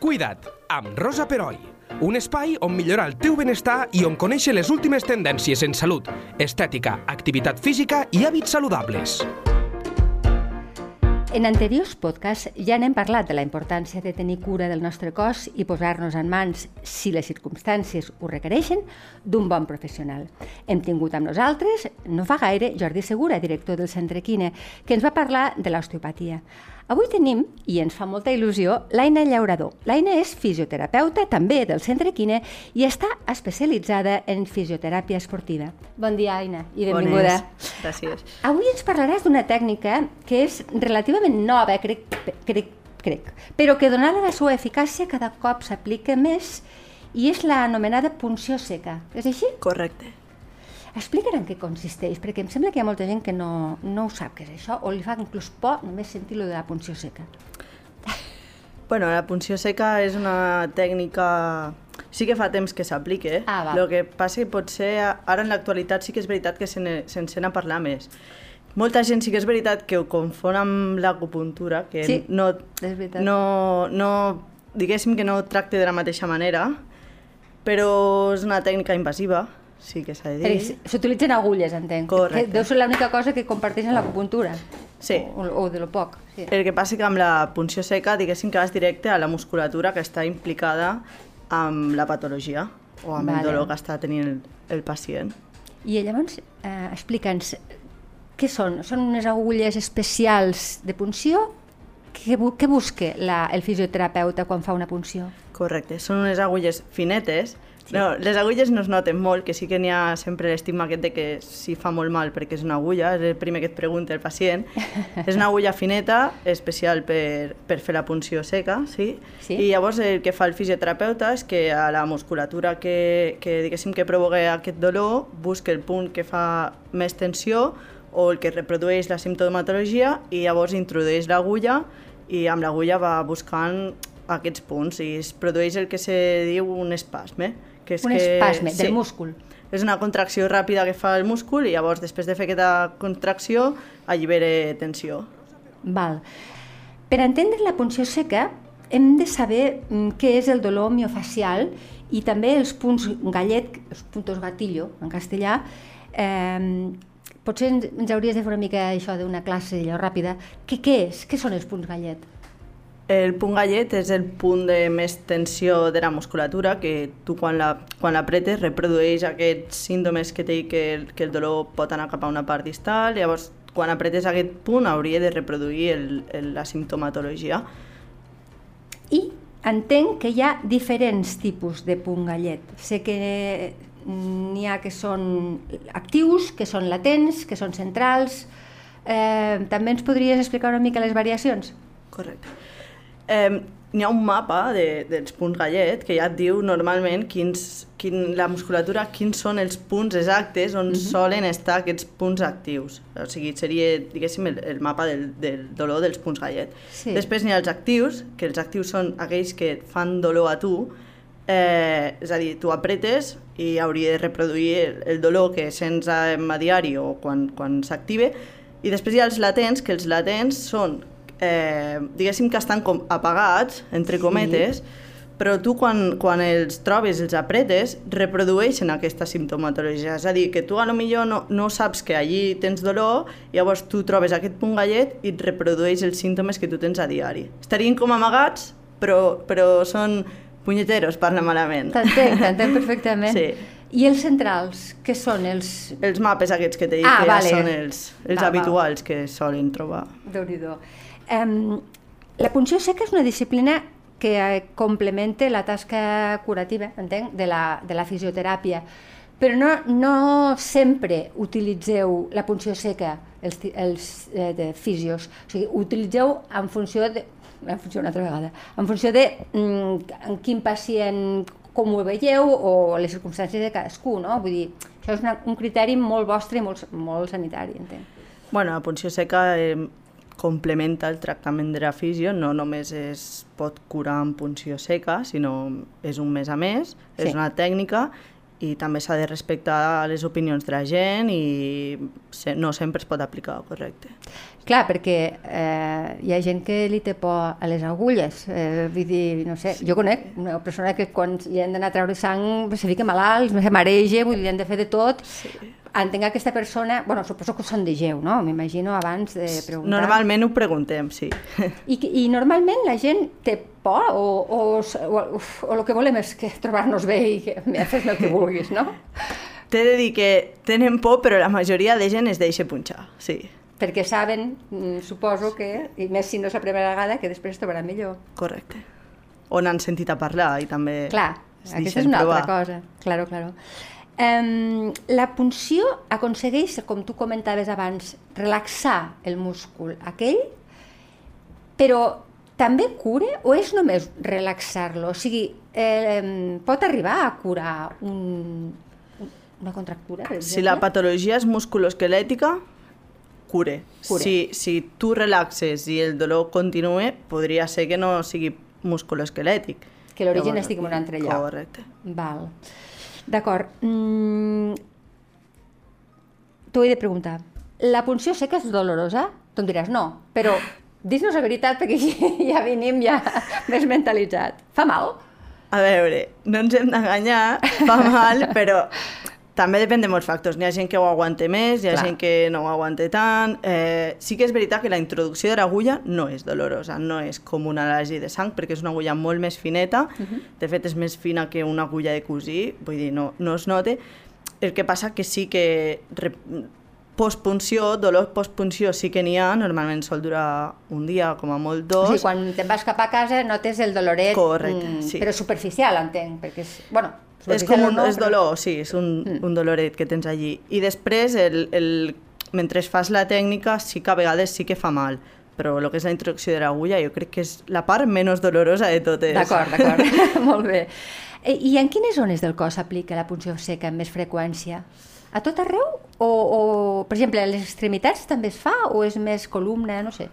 Cuida't, amb Rosa Peroi. Un espai on millorar el teu benestar i on conèixer les últimes tendències en salut, estètica, activitat física i hàbits saludables. En anteriors podcasts ja n'hem parlat de la importància de tenir cura del nostre cos i posar-nos en mans, si les circumstàncies ho requereixen, d'un bon professional. Hem tingut amb nosaltres, no fa gaire, Jordi Segura, director del Centre Quine, que ens va parlar de l'osteopatia. Avui tenim, i ens fa molta il·lusió, l'Aina Llaurador. L'Aina és fisioterapeuta, també del Centre Quine, i està especialitzada en fisioteràpia esportiva. Bon dia, Aina, i benvinguda. Bones. Gràcies. Avui ens parlaràs d'una tècnica que és relativament nova, crec, crec, crec, però que donada la seva eficàcia cada cop s'aplica més i és l'anomenada punció seca. És així? Correcte. Explica'n en què consisteix, perquè em sembla que hi ha molta gent que no, no ho sap què és això, o li fa inclús por només sentir lo de la punció seca. Bueno, la punció seca és una tècnica... Sí que fa temps que s'aplica, eh? Ah, val. El que passa que potser ara en l'actualitat sí que és veritat que se'n se sent a parlar més. Molta gent sí que és veritat que ho confon amb l'acupuntura, que Sí, no, és veritat. no, no, diguéssim que no tracte de la mateixa manera, però és una tècnica invasiva, sí que s'ha de dir. S'utilitzen agulles, entenc. Correcte. Que deu ser l'única cosa que comparteixen l'acupuntura. Sí. O, o de lo poc. Sí. El que passa que amb la punció seca, diguéssim que vas directe a la musculatura que està implicada amb la patologia o amb Vale. el dolor que està tenint el, el pacient. I llavors, eh, explica'ns, què són? Són unes agulles especials de punció? Què, què busca la, el fisioterapeuta quan fa una punció? Correcte, són unes agulles finetes. Sí. No, les agulles no es noten molt, que sí que n'hi ha sempre l'estigma aquest de que si fa molt mal perquè és una agulla, és el primer que et pregunta el pacient. és una agulla fineta, especial per, per fer la punció seca, sí? Sí. I llavors el que fa el fisioterapeuta és que a la musculatura que, que diguéssim que provoca aquest dolor busca el punt que fa més tensió o el que reprodueix la simptomatologia i llavors introdueix l'agulla i amb l'agulla va buscant aquests punts i es produeix el que se diu un espasme. Que és Un que, espasme del múscul. És una contracció ràpida que fa el múscul i llavors després de fer aquesta contracció allibera tensió. Val. Per entendre la punció seca hem de saber mm, què és el dolor miofacial i també els punts gallet, els puntos gatillo en castellà. Eh, potser ens, ens hauries de fer una mica això d'una classe allò ràpida. Què, què és? Què són els punts gallet? El punt gallet és el punt de més tensió de la musculatura que tu quan la, quan l'apretes reprodueix aquests símptomes que té que el, que el dolor pot anar cap a una part distal, llavors quan apretes aquest punt hauria de reproduir el, el, la simptomatologia. I entenc que hi ha diferents tipus de punt gallet. Sé que n'hi ha que són actius, que són latents, que són centrals. Eh, també ens podries explicar una mica les variacions? Correcte. Eh, N'hi ha un mapa de, dels punts gallet que ja et diu normalment quins, quin, la musculatura, quins són els punts exactes on mm -hmm. solen estar aquests punts actius. O sigui, seria, diguéssim, el, el mapa del, del dolor dels punts gallet. Sí. Després n'hi ha els actius, que els actius són aquells que et fan dolor a tu, eh, és a dir, tu apretes i hauria de reproduir el, el dolor que sents a, a diari o quan, quan s'active, i després hi ha els latents, que els latents són eh, diguéssim que estan com apagats, entre Sí. cometes, però tu quan, quan els trobes, els apretes, reprodueixen aquesta simptomatologia. És a dir, que tu a lo millor no, no saps que allí tens dolor, i llavors tu trobes aquest punt gallet i et reprodueix els símptomes que tu tens a diari. Estarien com amagats, però, però són punyeteros, parla malament. T'entenc, t'entenc perfectament. Sí. I els centrals, què són els... Els mapes aquests que t'he dit, Ah, que vale. ja són els, els val. habituals que solen trobar. déu nhi La punció seca és una disciplina que eh, complementa la tasca curativa, entenc, de la, de la fisioteràpia. Però no, no sempre utilitzeu la punció seca, els, els eh, de fisios. O sigui, utilitzeu en funció de... En funció una altra vegada. En funció de mm, en quin pacient com ho veieu o les circumstàncies de cadascú, no? Vull dir, això és una, un criteri molt vostre i molt, molt sanitari, entenc. Bueno, la punció seca eh, complementa el tractament de la fisio, no només es pot curar amb punció seca, sinó és un més a més, Sí. és una tècnica i també s'ha de respectar les opinions de la gent i se, no sempre es pot aplicar, correcte. Clar, perquè eh, hi ha gent que li té por a les agulles. Eh, vull dir, no sé, jo conec una persona que quan li han d'anar a treure sang se fica malalt, se mareja, vull dir, li han de fer de tot. Sí. Entenc que aquesta persona, bueno, suposo que ho sondegeu, no? M'imagino abans de preguntar. Normalment ho preguntem, sí. I, I normalment la gent té por o, o, o, o el que volem és que trobar-nos bé i que fes el que vulguis, no? T'he de dir que tenen por, però la majoria de gent es deixa punxar, sí. Perquè saben, mm, suposo que, i més si no és la primera vegada, que després es trobaran millor. Correcte. O n'han sentit a parlar i també... Clar, aquesta és una provar. altra cosa. Claro, claro. La punció aconsegueix, com tu comentaves abans, relaxar el múscul aquell, però també cura o és només relaxar-lo? O sigui, eh, pot arribar a curar un, una contractura, per exemple? Si la patologia és musculoesquelètica, cure. cure. Si, si tu relaxes i el dolor continua, podria ser que no sigui musculoesquelètic. Que l'origen estigui en un altre lloc. Correcte. Val. D'acord. Mm... T'ho he de preguntar. La punció seca és dolorosa? Tu em diràs no, però dis-nos la veritat perquè ja venim ja més mentalitzat. Fa mal? A veure, no ens hem d'enganyar, fa mal, però també depèn de molts factors. N'hi ha gent que ho aguanta més, hi ha Clar. gent que no ho aguanta tant. Eh, sí que és veritat que la introducció de l'agulla no és dolorosa, no és com una al·lèrgia de sang, perquè és una agulla molt més fineta, uh -huh. de fet és més fina que una agulla de cosir, vull dir, no, no es nota. El que passa que sí que postpunció, dolor postpunció sí que n'hi ha, normalment sol durar un dia, com a molt dos. O sigui, quan te'n vas cap a casa notes el doloret, Correcte, mm, sí. però superficial, entenc, perquè és, bueno, és com un, no, és dolor, sí, és un, mm. un doloret que tens allí. I després, el, el, mentre fas la tècnica, sí que a vegades sí que fa mal, però el que és la introducció de l'agulla jo crec que és la part menys dolorosa de totes. D'acord, d'acord, molt bé. Eh, I en quines zones del cos s'aplica la punció seca amb més freqüència? A tot arreu? O, o per exemple, a les extremitats també es fa o és més columna, no sé?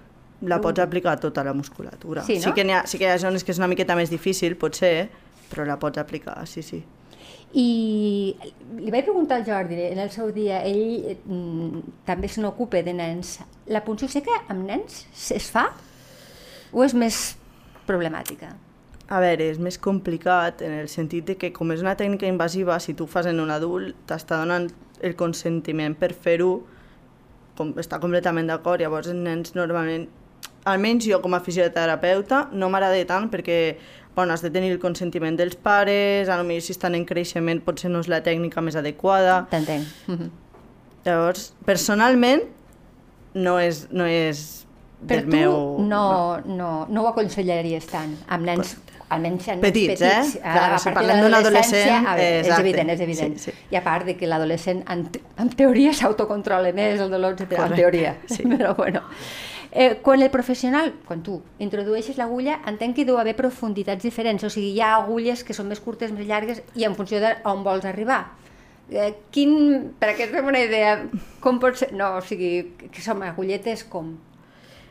La pots aplicar a tota la musculatura. Sí, no? sí, que ha, sí que hi ha zones que és una miqueta més difícil, potser, però la pots aplicar, sí, sí. I li vaig preguntar al Jordi en el seu dia, ell mm, també se n'ocupa de nens. La punció seca amb nens es fa o és més problemàtica? A veure, és més complicat en el sentit de que com és una tècnica invasiva, si tu fas en un adult, t'està donant el consentiment per fer-ho, com, està completament d'acord, llavors els nens normalment, almenys jo com a fisioterapeuta, no m'agrada tant perquè bueno, has de tenir el consentiment dels pares, a lo millor si estan en creixement potser no és la tècnica més adequada. T'entenc. Mm -hmm. Llavors, personalment, no és, no és per del meu... no, no, no ho aconsellaries tant, amb nens almenys en petits, petits, eh? Clar, a si parlem d'un adolescent... És evident, és evident. Sí, sí. I a part de que l'adolescent, en, en teoria, s'autocontrola més el dolor, etc. En teoria. Sí. Però bueno. Eh, quan el professional, quan tu introdueixes l'agulla, entenc que deu haver profunditats diferents, o sigui, hi ha agulles que són més curtes, més llargues, i en funció d'on vols arribar. Eh, quin, per que fem una idea, com pot ser... No, o sigui, que som agulletes com?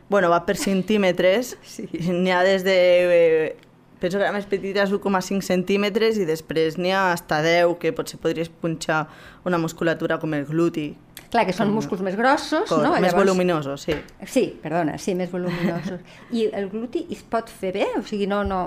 Bueno, va per centímetres, sí. n'hi ha des de... Eh, penso que la més petita és 1,5 centímetres i després n'hi ha hasta 10 que potser podries punxar una musculatura com el gluti, Clar, que són músculs més grossos, Cor, no? Més Llavors... voluminosos, sí. Sí, perdona, sí, més voluminosos. I el gluti es pot fer bé? O sigui, no, no,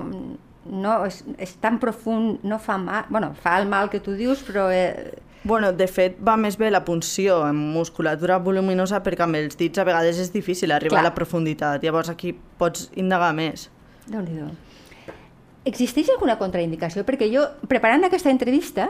no és, és tan profund, no fa mal... bueno, fa el mal que tu dius, però... Eh... Bueno, de fet, va més bé la punció en musculatura voluminosa perquè amb els dits a vegades és difícil arribar Clar. a la profunditat. Llavors aquí pots indagar més. déu nhi Existeix alguna contraindicació? Perquè jo, preparant aquesta entrevista,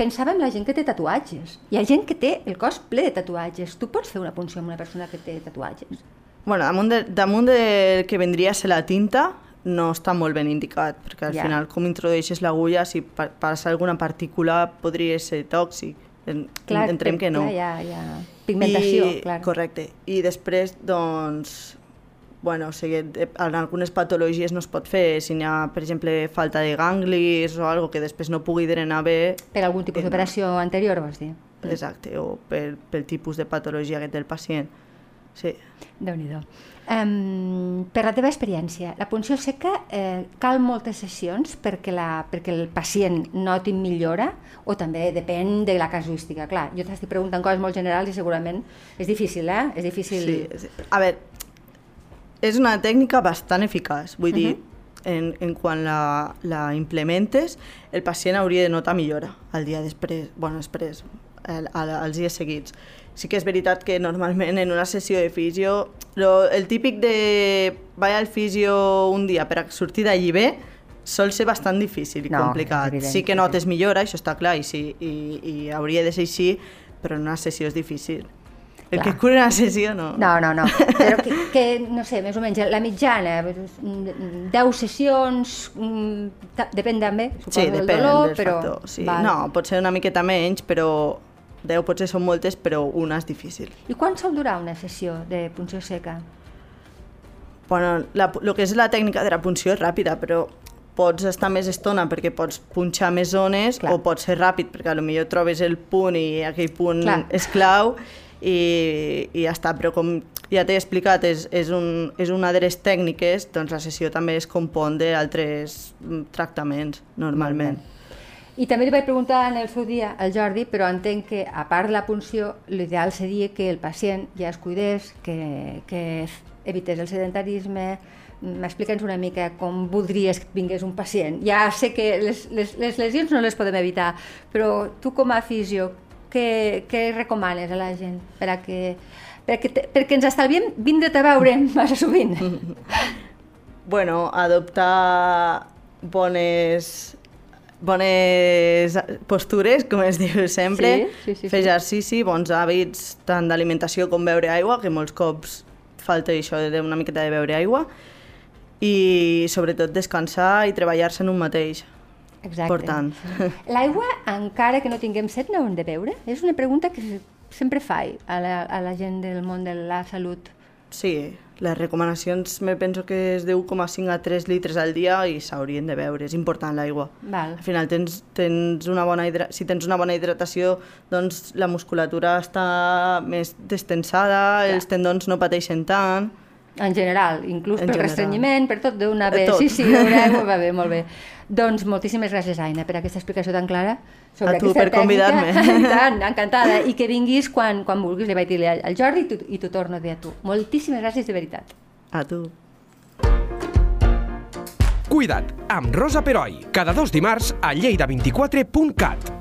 pensava en la gent que té tatuatges. Hi ha gent que té el cos ple de tatuatges. Tu pots fer una punció amb una persona que té tatuatges? Bueno, damunt, de, damunt de que vendria a ser la tinta, no està molt ben indicat, perquè al ja. final com introdueixes l'agulla, si passa alguna partícula podria ser tòxic. Clar, Entrem que no. Clar, hi ha pigmentació, I, clar. Correcte. I després, doncs, bueno, o sigui, en algunes patologies no es pot fer, si n'hi ha, per exemple, falta de ganglis o algo que després no pugui drenar bé... Per algun tipus d'operació anterior, vols dir? Exacte, o per, pel tipus de patologia que té el pacient. sí. Déu-n'hi-do. Um, per la teva experiència, la punció seca eh, cal moltes sessions perquè, la, perquè el pacient noti millora o també depèn de la casuística? Clar, jo t'estic preguntant coses molt generals i segurament és difícil, eh? És difícil... Sí, sí. A veure, és una tècnica bastant eficaç, vull dir, uh -huh. en, en quan la, la implementes, el pacient hauria de notar millora el dia després, bueno, després, el, el, els dies seguits. Sí que és veritat que normalment en una sessió de fisio, lo, el típic de vaig al fisio un dia per sortir d'allí bé, sol ser bastant difícil i No, complicat. evident, sí que notes millora, això està clar, i, sí, i, i hauria de ser així, però en una sessió és difícil. El Clar. que cura una sessió no. No, no, no. Però que, que, no sé, més o menys, la mitjana, mm, 10 sessions, mm, depèn també, suposo, Sí, del dolor, del però... factor. Sí. val. No, pot ser una miqueta menys, però 10 potser són moltes, però una és difícil. I quan sol durar una sessió de punció seca? Bueno, la, el que és la tècnica de la punció és ràpida, però pots estar més estona perquè pots punxar més zones Clar. o pot ser ràpid perquè potser trobes el punt i aquell punt Clar. és clau i, i ja està, però com ja t'he explicat, és, és, un, és una de les tècniques, doncs la sessió també es compon d'altres mm, tractaments, normalment. I també li vaig preguntar en el seu dia al Jordi, però entenc que, a part de la punció, l'ideal seria que el pacient ja es cuidés, que, que evités el sedentarisme. M'explica'ns una mica com voldries que vingués un pacient. Ja sé que les, les, les lesions no les podem evitar, però tu com a fisio, què, què recomanes a la gent per a que, perquè, te- perquè ens estalviem vindre't a veure massa sovint? Bueno, adoptar bones bones postures, com es diu sempre, Sí, sí, sí, fer exercici, bons hàbits, tant d'alimentació com beure aigua, que molts cops falta això de una miqueta de beure aigua, i sobretot descansar i treballar-se en un mateix. Exacte. Important. L'aigua, encara que no tinguem set, n'hem de beure? És una pregunta que sempre faig a la, a la gent del món de la salut. Sí, les recomanacions me penso que és de 1,5 a 3 litres al dia i s'haurien de beure, és important l'aigua. Al final, tens, tens una bona hidra... si tens una bona hidratació, doncs la musculatura està més destensada, Clar. els tendons no pateixen tant. En general, inclús En pel general. restrenyiment, per tot, d'una De bé. tot. Sí, sí, aigua va bé, molt bé. Doncs moltíssimes gràcies, Aina, per aquesta explicació tan clara sobre A tu per convidar-me. Tant, encantada. I que vinguis quan, quan vulguis, li vaig dir al al Jordi i tu- i t'ho torno a dir a tu. Moltíssimes gràcies de veritat. A tu. Cuida't, amb Rosa Peroi, cada dos dimarts a lleida24.cat.